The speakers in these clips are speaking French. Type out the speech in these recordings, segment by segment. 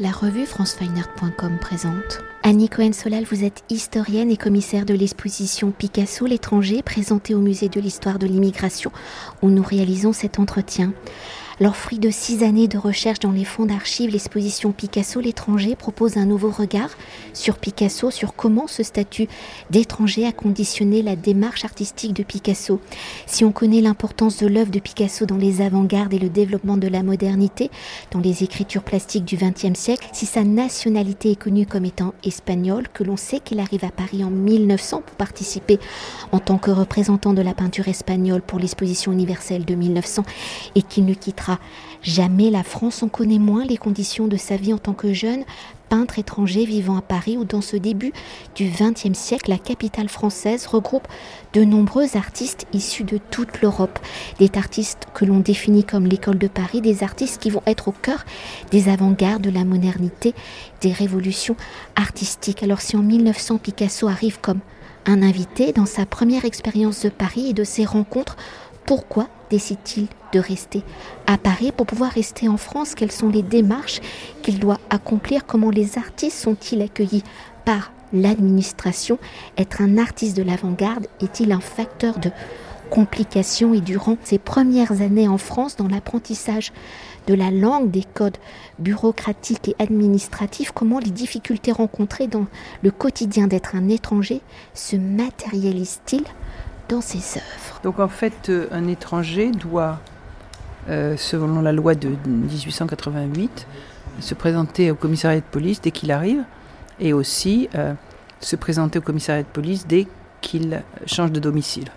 La revue francefineart.com présente. Annie Cohen-Solal, vous êtes historienne et commissaire de l'exposition Picasso l'étranger présentée au musée de l'histoire de l'immigration où nous réalisons cet entretien. Leur fruit de six années de recherche dans les fonds d'archives, l'exposition Picasso l'étranger propose un nouveau regard sur Picasso, sur comment ce statut d'étranger a conditionné la démarche artistique de Picasso. Si on connaît l'importance de l'œuvre de Picasso dans les avant-gardes et le développement de la modernité, dans les écritures plastiques du XXe siècle, si sa nationalité est connue comme étant espagnole, que l'on sait qu'il arrive à Paris en 1900 pour participer en tant que représentant de la peinture espagnole pour l'exposition universelle de 1900 et qu'il ne quittera jamais la France. On connaît moins les conditions de sa vie en tant que jeune peintre étranger vivant à Paris où dans ce début du XXe siècle, la capitale française regroupe de nombreux artistes issus de toute l'Europe. Des artistes que l'on définit comme l'école de Paris, des artistes qui vont être au cœur des avant-gardes, de la modernité, des révolutions artistiques. Alors si en 1900 Picasso arrive comme un invité dans sa première expérience de Paris et de ses rencontres, pourquoi décide-t-il de rester à Paris pour pouvoir rester en France. Quelles sont les démarches qu'il doit accomplir? Comment les artistes sont-ils accueillis par l'administration? Être un artiste de l'avant-garde est-il un facteur de complications? Et durant ses premières années en France dans l'apprentissage de la langue, des codes bureaucratiques et administratifs, comment les difficultés rencontrées dans le quotidien d'être un étranger se matérialisent-ils dans ses œuvres? Donc en fait, euh, un étranger doit euh, selon la loi de 1888, se présenter au commissariat de police dès qu'il arrive et aussi euh, se présenter au commissariat de police dès qu'il change de domicile.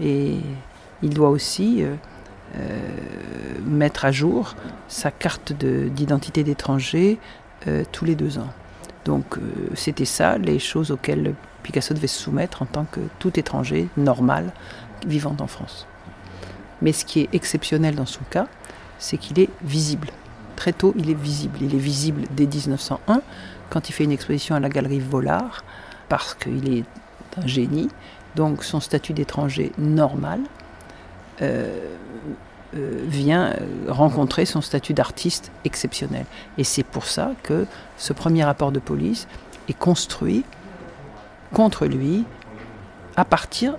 Et il doit aussi euh, mettre à jour sa carte d'identité d'étranger tous les deux ans. Donc c'était ça les choses auxquelles Picasso devait se soumettre en tant que tout étranger normal vivant en France. Mais ce qui est exceptionnel dans son cas, c'est qu'il est visible. Très tôt, il est visible. Il est visible dès 1901, quand il fait une exposition à la galerie Vollard, parce qu'il est un génie. Donc son statut d'étranger normal euh, euh, vient rencontrer son statut d'artiste exceptionnel. Et c'est pour ça que ce premier rapport de police est construit contre lui à partir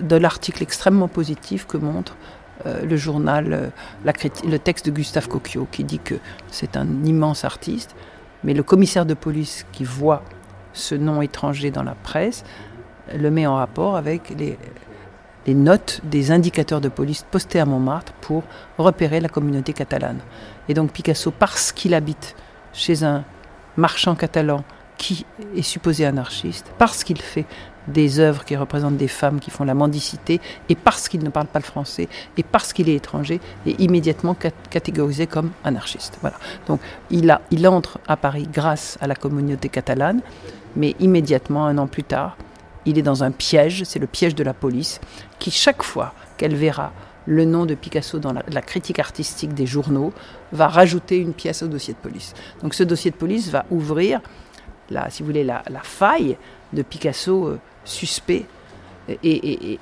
de l'article extrêmement positif que montre euh, le journal, euh, le texte de Gustave Cocchio qui dit que c'est un immense artiste, mais le commissaire de police qui voit ce nom étranger dans la presse le met en rapport avec les, les notes des indicateurs de police postés à Montmartre pour repérer la communauté catalane. Et donc Picasso, parce qu'il habite chez un marchand catalan est supposé anarchiste, parce qu'il fait des œuvres qui représentent des femmes qui font la mendicité, et parce qu'il ne parle pas le français, et parce qu'il est étranger, est immédiatement catégorisé comme anarchiste. Voilà. Donc il, a, il entre à Paris grâce à la communauté catalane, mais immédiatement, un an plus tard, il est dans un piège, c'est le piège de la police, qui chaque fois qu'elle verra le nom de Picasso dans la, critique artistique des journaux, va rajouter une pièce au dossier de police. Donc ce dossier de police va ouvrir, la, si vous voulez, la, faille de Picasso euh, suspect. Et,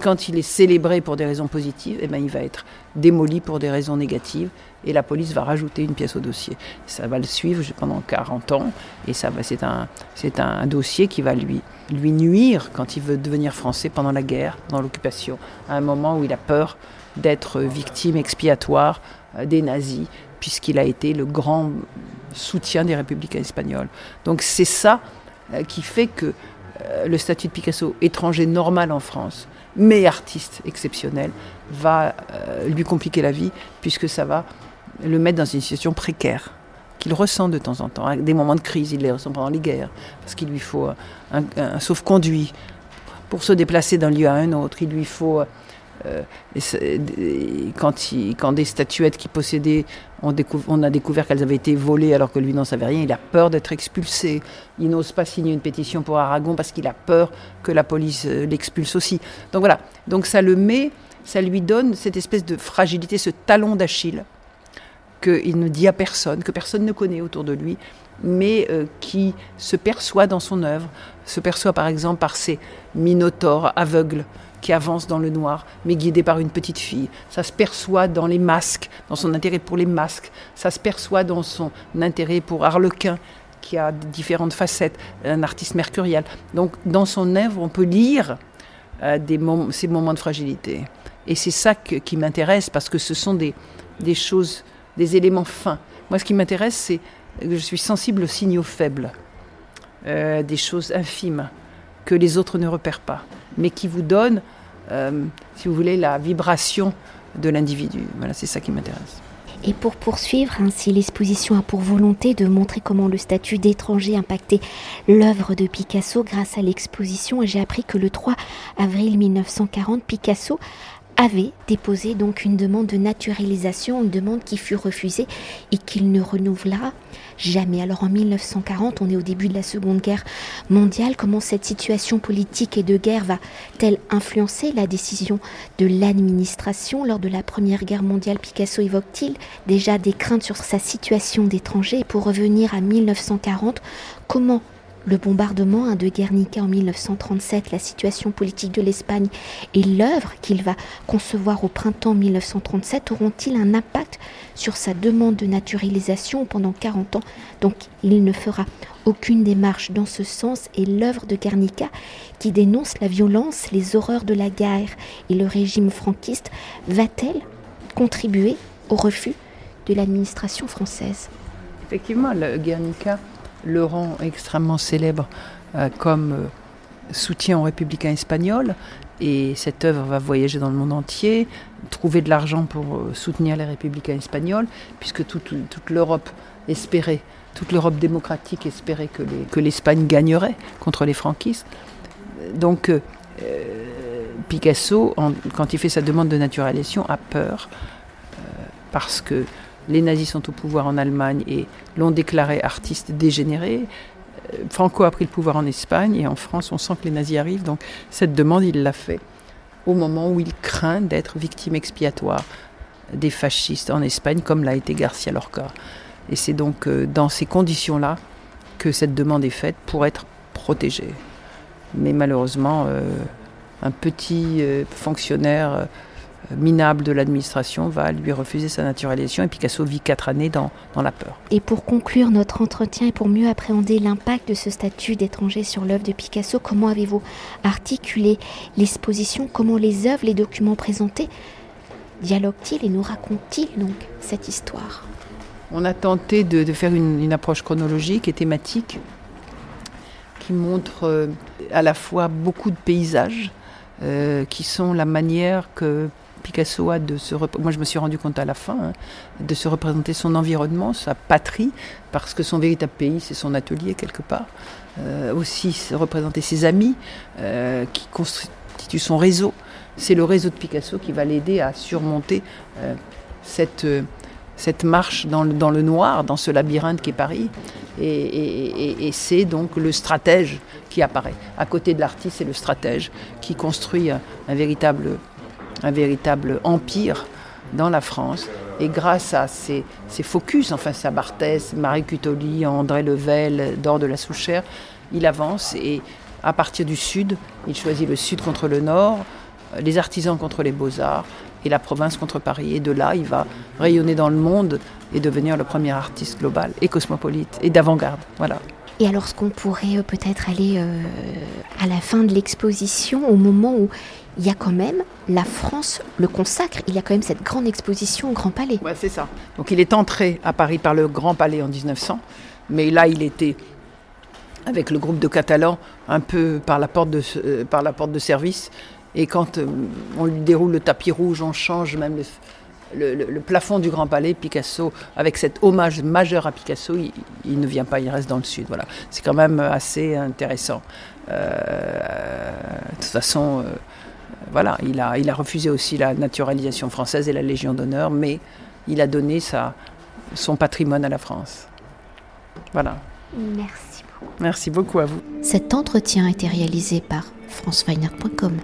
quand il est célébré pour des raisons positives, eh ben, il va être démoli pour des raisons négatives et la police va rajouter une pièce au dossier. Ça va le suivre pendant 40 ans et ça va, c'est un, c'est un dossier qui va lui, lui nuire quand il veut devenir français pendant la guerre, dans l'occupation, à un moment où il a peur d'être victime expiatoire euh, des nazis, puisqu'il a été le grand soutien des républicains espagnols. Donc c'est ça euh, qui fait que euh, le statut de Picasso étranger normal en France, mais artiste exceptionnel, va euh, lui compliquer la vie puisque ça va le mettre dans une situation précaire qu'il ressent de temps en temps. Des moments de crise, il les ressent pendant les guerres, parce qu'il lui faut un, un sauf-conduit pour se déplacer d'un lieu à un autre. Il lui faut euh, quand, des statuettes qu'il possédait, on, on a découvert qu'elles avaient été volées alors que lui n'en savait rien, il a peur d'être expulsé. Il n'ose pas signer une pétition pour Aragon parce qu'il a peur que la police euh, l'expulse aussi. Donc voilà, donc ça le met, ça lui donne cette espèce de fragilité, ce talon d'Achille qu'il ne dit à personne, que personne ne connaît autour de lui, mais euh, qui se perçoit dans son œuvre, se perçoit par exemple par ces minotaures aveugles qui avance dans le noir, mais guidé par une petite fille. Ça se perçoit dans les masques, dans son intérêt pour les masques. Ça se perçoit dans son intérêt pour Harlequin, qui a différentes facettes, un artiste mercurial. Donc, dans son œuvre, on peut lire euh, ces moments de fragilité. Et c'est ça qui m'intéresse, parce que ce sont des, choses, des éléments fins. Moi, ce qui m'intéresse, c'est que je suis sensible aux signaux faibles, euh, des choses infimes que les autres ne repèrent pas, mais qui vous donnent, euh, si vous voulez, la vibration de l'individu. Voilà, c'est ça qui m'intéresse. Et pour poursuivre, ainsi l'exposition a pour volonté de montrer comment le statut d'étranger impactait l'œuvre de Picasso grâce à l'exposition. J'ai appris que le 3 avril 1940, Picasso avait déposé donc une demande de naturalisation, une demande qui fut refusée et qu'il ne renouvela jamais. Alors en 1940, on est au début de la Seconde Guerre mondiale, comment cette situation politique et de guerre va-t-elle influencer la décision de l'administration? Lors de la Première Guerre mondiale, Picasso évoque-t-il déjà des craintes sur sa situation d'étranger? Pour revenir à 1940, comment le bombardement de Guernica en 1937, la situation politique de l'Espagne et l'œuvre qu'il va concevoir au printemps 1937 auront-ils un impact sur sa demande de naturalisation pendant 40 ans? Donc il ne fera aucune démarche dans ce sens et l'œuvre de Guernica, qui dénonce la violence, les horreurs de la guerre et le régime franquiste, va-t-elle contribuer au refus de l'administration française? Effectivement, le Guernica le rend extrêmement célèbre euh, comme euh, soutien aux républicains espagnols. Et cette œuvre va voyager dans le monde entier, trouver de l'argent pour euh, soutenir les républicains espagnols, puisque toute, l'Europe espérait, toute l'Europe démocratique espérait que, l'Espagne gagnerait contre les franquistes. Donc Picasso, quand il fait sa demande de naturalisation, a peur, parce que les nazis sont au pouvoir en Allemagne et l'ont déclaré artiste dégénéré. Euh, Franco a pris le pouvoir en Espagne et en France, on sent que les nazis arrivent. Donc cette demande, il l'a fait au moment où il craint d'être victime expiatoire des fascistes en Espagne, comme l'a été Garcia Lorca. Et c'est donc euh, dans ces conditions-là que cette demande est faite pour être protégé. Mais malheureusement, euh, un petit fonctionnaire minable de l'administration va lui refuser sa naturalisation et Picasso vit quatre années dans, dans, la peur. Et pour conclure notre entretien et pour mieux appréhender l'impact de ce statut d'étranger sur l'œuvre de Picasso, comment avez-vous articulé l'exposition? Comment les œuvres, les documents présentés dialoguent-ils et nous racontent-ils donc cette histoire? On a tenté de, faire une, approche chronologique et thématique qui montre euh, à la fois beaucoup de paysages euh, qui sont la manière que Picasso a de se moi je me suis rendu compte à la fin hein, de se représenter son environnement, sa patrie, parce que son véritable pays c'est son atelier quelque part. Euh, aussi représenter ses amis euh, qui constituent son réseau. C'est le réseau de Picasso qui va l'aider à surmonter euh, cette, cette marche dans le, dans le, noir, dans ce labyrinthe qui est Paris. Et, et c'est donc le stratège qui apparaît. À côté de l'artiste, c'est le stratège qui construit un véritable un véritable empire dans la France. Et grâce à ces, focus, enfin à Barthès, Marie Cutoli, André Level, Dor de la Souchère, il avance et à partir du sud, il choisit le sud contre le nord, les artisans contre les beaux-arts et la province contre Paris. Et de là, il va rayonner dans le monde et devenir le premier artiste global et cosmopolite et d'avant-garde. Voilà. Et alors, ce qu'on pourrait euh, peut-être aller euh, à la fin de l'exposition, au moment où il y a quand même, la France le consacre, il y a quand même cette grande exposition au Grand Palais. Ouais, c'est ça. Donc il est entré à Paris par le Grand Palais en 1900, mais là il était avec le groupe de Catalans un peu par la porte de, euh, par la porte de service. Et quand on lui déroule le tapis rouge, on change même le, le, plafond du Grand Palais, Picasso, avec cet hommage majeur à Picasso, il, ne vient pas, il reste dans le sud. Voilà. C'est quand même assez intéressant. Euh, de toute façon, euh, voilà, il a, il a refusé aussi la naturalisation française et la Légion d'honneur, mais il a donné sa, son patrimoine à la France. Voilà. Merci beaucoup. Merci beaucoup à vous. Cet entretien a été réalisé par franceweiner.com.